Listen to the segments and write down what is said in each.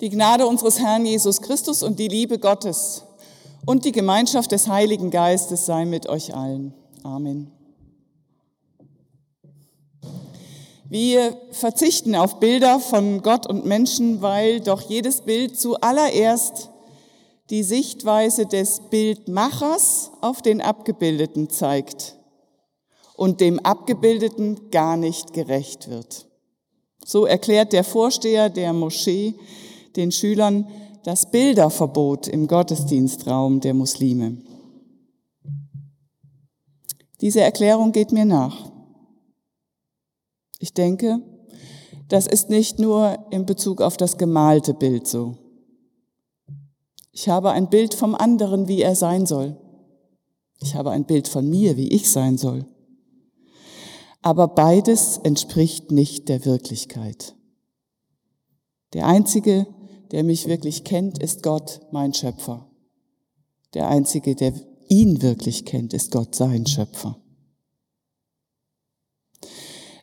Die Gnade unseres Herrn Jesus Christus und die Liebe Gottes und die Gemeinschaft des Heiligen Geistes sei mit euch allen. Amen. Wir verzichten auf Bilder von Gott und Menschen, weil doch jedes Bild zuallererst die Sichtweise des Bildmachers auf den Abgebildeten zeigt und dem Abgebildeten gar nicht gerecht wird. So erklärt der Vorsteher der Moschee den Schülern das Bilderverbot im Gottesdienstraum der Muslime. Diese Erklärung geht mir nach. Ich denke, das ist nicht nur in Bezug auf das gemalte Bild so. Ich habe ein Bild vom anderen, wie er sein soll. Ich habe ein Bild von mir, wie ich sein soll. Aber beides entspricht nicht der Wirklichkeit. Der Einzige, der mich wirklich kennt, ist Gott, mein Schöpfer. Der Einzige, der ihn wirklich kennt, ist Gott, sein Schöpfer.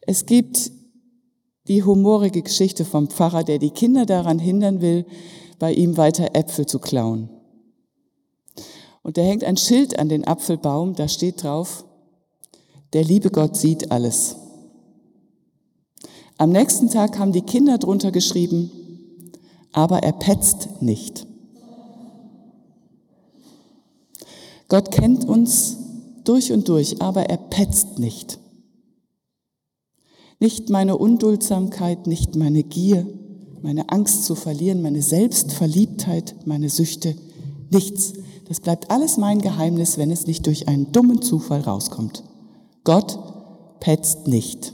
Es gibt die humorige Geschichte vom Pfarrer, der die Kinder daran hindern will, bei ihm weiter Äpfel zu klauen. Und da hängt ein Schild an den Apfelbaum, da steht drauf, der liebe Gott sieht alles. Am nächsten Tag haben die Kinder drunter geschrieben, aber er petzt nicht. Gott kennt uns durch und durch, aber er petzt nicht. Nicht meine Unduldsamkeit, nicht meine Gier, meine Angst zu verlieren, meine Selbstverliebtheit, meine Süchte, nichts. Das bleibt alles mein Geheimnis, wenn es nicht durch einen dummen Zufall rauskommt. Gott petzt nicht.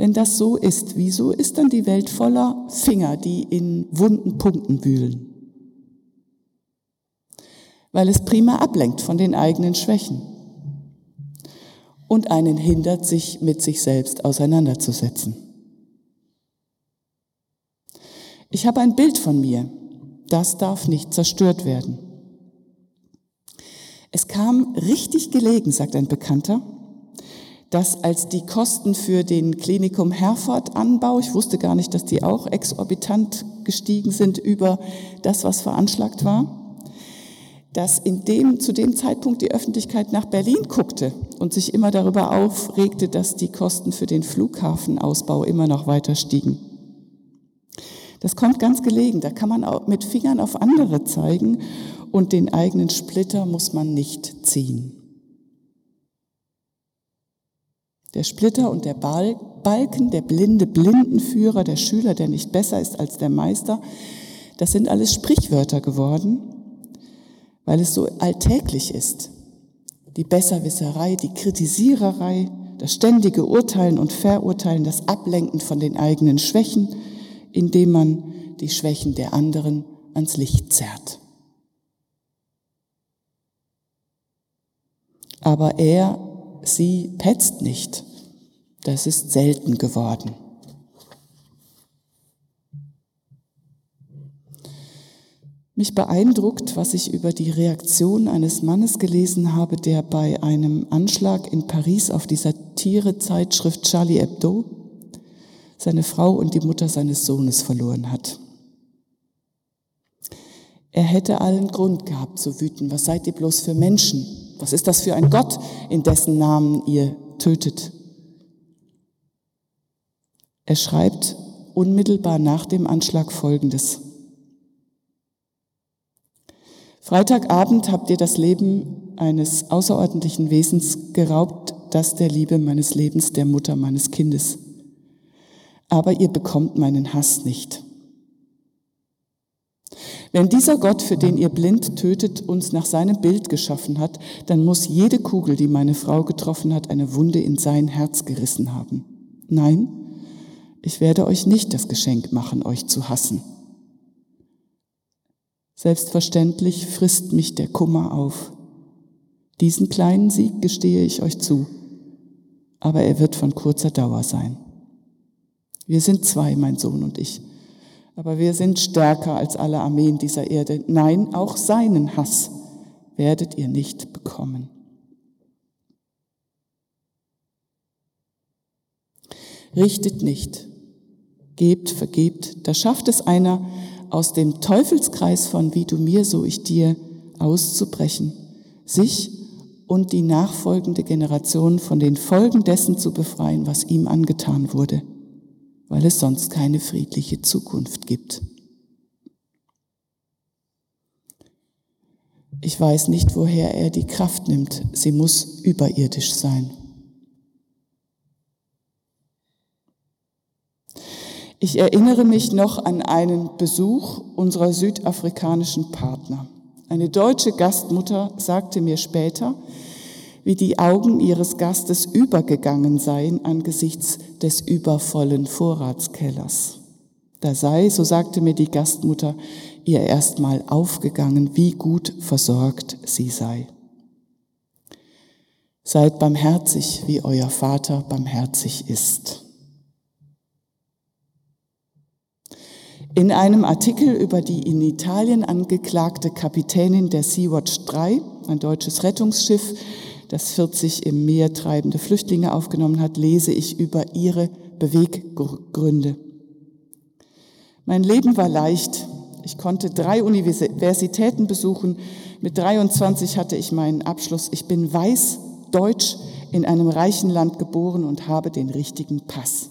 Wenn das so ist, wieso ist dann die Welt voller Finger, die in wunden Punkten wühlen? Weil es prima ablenkt von den eigenen Schwächen und einen hindert, sich mit sich selbst auseinanderzusetzen. Ich habe ein Bild von mir, das darf nicht zerstört werden. Es kam richtig gelegen, sagt ein Bekannter, dass als die Kosten für den Klinikum Herford Anbau, ich wusste gar nicht, dass die auch exorbitant gestiegen sind über das, was veranschlagt war, dass in dem, zu dem Zeitpunkt die Öffentlichkeit nach Berlin guckte und sich immer darüber aufregte, dass die Kosten für den Flughafenausbau immer noch weiter stiegen. Das kommt ganz gelegen. Da kann man auch mit Fingern auf andere zeigen und den eigenen Splitter muss man nicht ziehen. Der Splitter und der Balken, der blinde Blindenführer, der Schüler, der nicht besser ist als der Meister, das sind alles Sprichwörter geworden, weil es so alltäglich ist. Die Besserwisserei, die Kritisiererei, das ständige Urteilen und Verurteilen, das Ablenken von den eigenen Schwächen, indem man die Schwächen der anderen ans Licht zerrt. Aber er sie petzt nicht. Das ist selten geworden. Mich beeindruckt, was ich über die Reaktion eines Mannes gelesen habe, der bei einem Anschlag in Paris auf die Satirezeitschrift Charlie Hebdo seine Frau und die Mutter seines Sohnes verloren hat. Er hätte allen Grund gehabt zu wüten. Was seid ihr bloß für Menschen? Was ist das für ein Gott, in dessen Namen ihr tötet? Er schreibt unmittelbar nach dem Anschlag Folgendes. Freitagabend habt ihr das Leben eines außerordentlichen Wesens geraubt, das der Liebe meines Lebens, der Mutter meines Kindes. Aber ihr bekommt meinen Hass nicht. Wenn dieser Gott, für den ihr blind tötet, uns nach seinem Bild geschaffen hat, dann muss jede Kugel, die meine Frau getroffen hat, eine Wunde in sein Herz gerissen haben. Nein, ich werde euch nicht das Geschenk machen, euch zu hassen. Selbstverständlich frisst mich der Kummer auf. Diesen kleinen Sieg gestehe ich euch zu, aber er wird von kurzer Dauer sein. Wir sind zwei, mein Sohn und ich. Aber wir sind stärker als alle Armeen dieser Erde. Nein, auch seinen Hass werdet ihr nicht bekommen. Richtet nicht, Gebt, vergebt, da schafft es einer, aus dem Teufelskreis von wie du mir, so ich dir auszubrechen, sich und die nachfolgende Generation von den Folgen dessen zu befreien, was ihm angetan wurde, weil es sonst keine friedliche Zukunft gibt. Ich weiß nicht, woher er die Kraft nimmt. Sie muss überirdisch sein. Ich erinnere mich noch an einen Besuch unserer südafrikanischen Partner. Eine deutsche Gastmutter sagte mir später, wie die Augen ihres Gastes übergegangen seien angesichts des übervollen Vorratskellers. Da sei, so sagte mir die Gastmutter, ihr erstmal aufgegangen, wie gut versorgt sie sei. Seid barmherzig, wie euer Vater barmherzig ist. In einem Artikel über die in Italien angeklagte Kapitänin der Sea-Watch 3, ein deutsches Rettungsschiff, das 40 im Meer treibende Flüchtlinge aufgenommen hat, lese ich über ihre Beweggründe. Mein Leben war leicht. Ich konnte drei Universitäten besuchen. Mit 23 hatte ich meinen Abschluss. Ich bin weiß, deutsch, in einem reichen Land geboren und habe den richtigen Pass.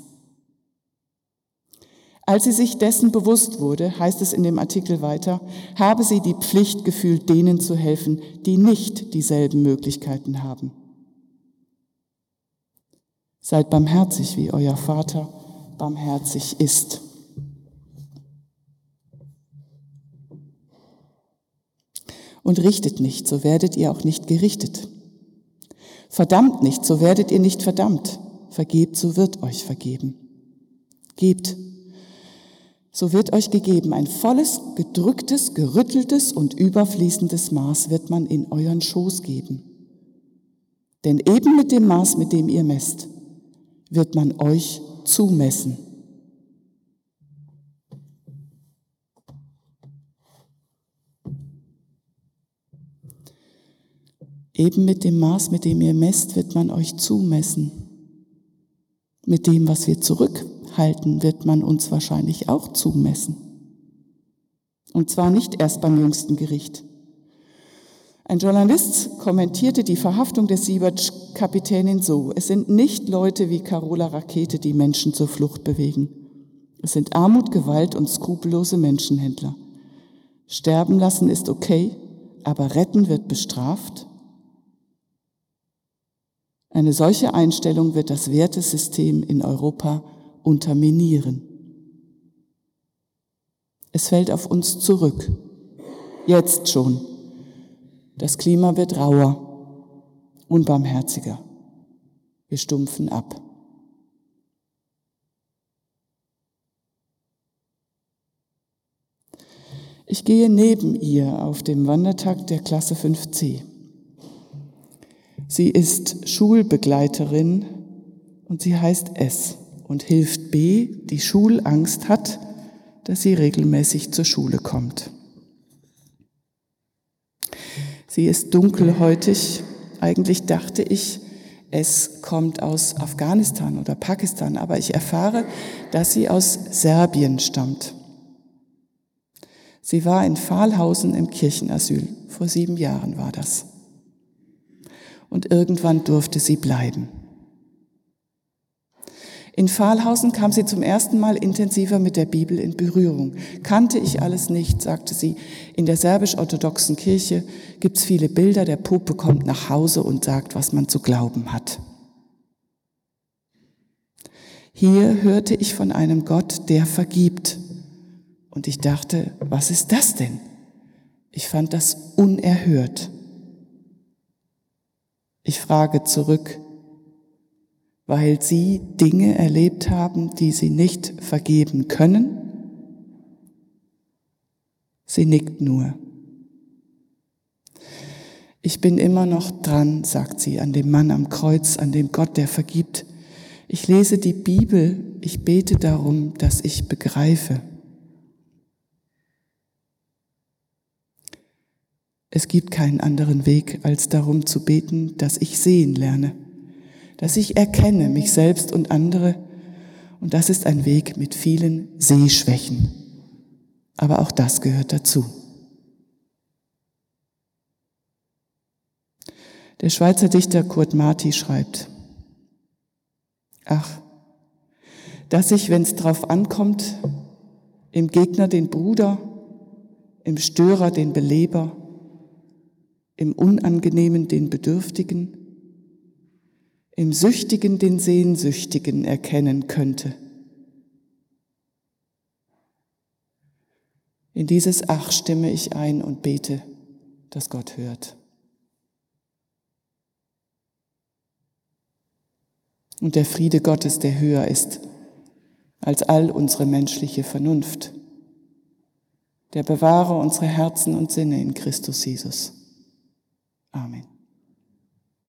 Als sie sich dessen bewusst wurde, heißt es in dem Artikel weiter, habe sie die Pflicht gefühlt, denen zu helfen, die nicht dieselben Möglichkeiten haben. Seid barmherzig, wie euer Vater barmherzig ist. Und richtet nicht, so werdet ihr auch nicht gerichtet. Verdammt nicht, so werdet ihr nicht verdammt. Vergebt, so wird euch vergeben. Gebt, so wird euch gegeben ein volles, gedrücktes, gerütteltes und überfließendes Maß wird man in euren Schoß geben. Denn eben mit dem Maß, mit dem ihr messt, wird man euch zumessen. Eben mit dem Maß, mit dem ihr messt, wird man euch zumessen. Mit dem, was wir zurück halten, wird man uns wahrscheinlich auch zumessen. Und zwar nicht erst beim jüngsten Gericht. Ein Journalist kommentierte die Verhaftung der Siebert-Kapitänin so, es sind nicht Leute wie Carola Rakete, die Menschen zur Flucht bewegen. Es sind Armut, Gewalt und skrupellose Menschenhändler. Sterben lassen ist okay, aber retten wird bestraft. Eine solche Einstellung wird das Wertesystem in Europa unterminieren. Es fällt auf uns zurück. Jetzt schon. Das Klima wird rauer, unbarmherziger. Wir stumpfen ab. Ich gehe neben ihr auf dem Wandertag der Klasse 5c. Sie ist Schulbegleiterin und sie heißt S und hilft B, die Schulangst hat, dass sie regelmäßig zur Schule kommt. Sie ist dunkelhäutig. Eigentlich dachte ich, es kommt aus Afghanistan oder Pakistan, aber ich erfahre, dass sie aus Serbien stammt. Sie war in Fahlhausen im Kirchenasyl. Vor sieben Jahren war das. Und irgendwann durfte sie bleiben. In Fahlhausen kam sie zum ersten Mal intensiver mit der Bibel in Berührung. Kannte ich alles nicht, sagte sie. In der serbisch-orthodoxen Kirche gibt's viele Bilder, der Puppe kommt nach Hause und sagt, was man zu glauben hat. Hier hörte ich von einem Gott, der vergibt. Und ich dachte, was ist das denn? Ich fand das unerhört. Ich frage zurück, weil sie Dinge erlebt haben, die sie nicht vergeben können? Sie nickt nur. Ich bin immer noch dran, sagt sie, an dem Mann am Kreuz, an dem Gott, der vergibt. Ich lese die Bibel, ich bete darum, dass ich begreife. Es gibt keinen anderen Weg, als darum zu beten, dass ich sehen lerne dass ich erkenne mich selbst und andere Und das ist ein Weg mit vielen Sehschwächen. Aber auch das gehört dazu. Der Schweizer Dichter Kurt Marti schreibt, ach, dass ich, wenn es drauf ankommt, im Gegner den Bruder, im Störer den Beleber, im Unangenehmen den Bedürftigen, im Süchtigen den Sehnsüchtigen erkennen könnte. In dieses Ach stimme ich ein und bete, dass Gott hört. Und der Friede Gottes, der höher ist als all unsere menschliche Vernunft, der bewahre unsere Herzen und Sinne in Christus Jesus. Amen.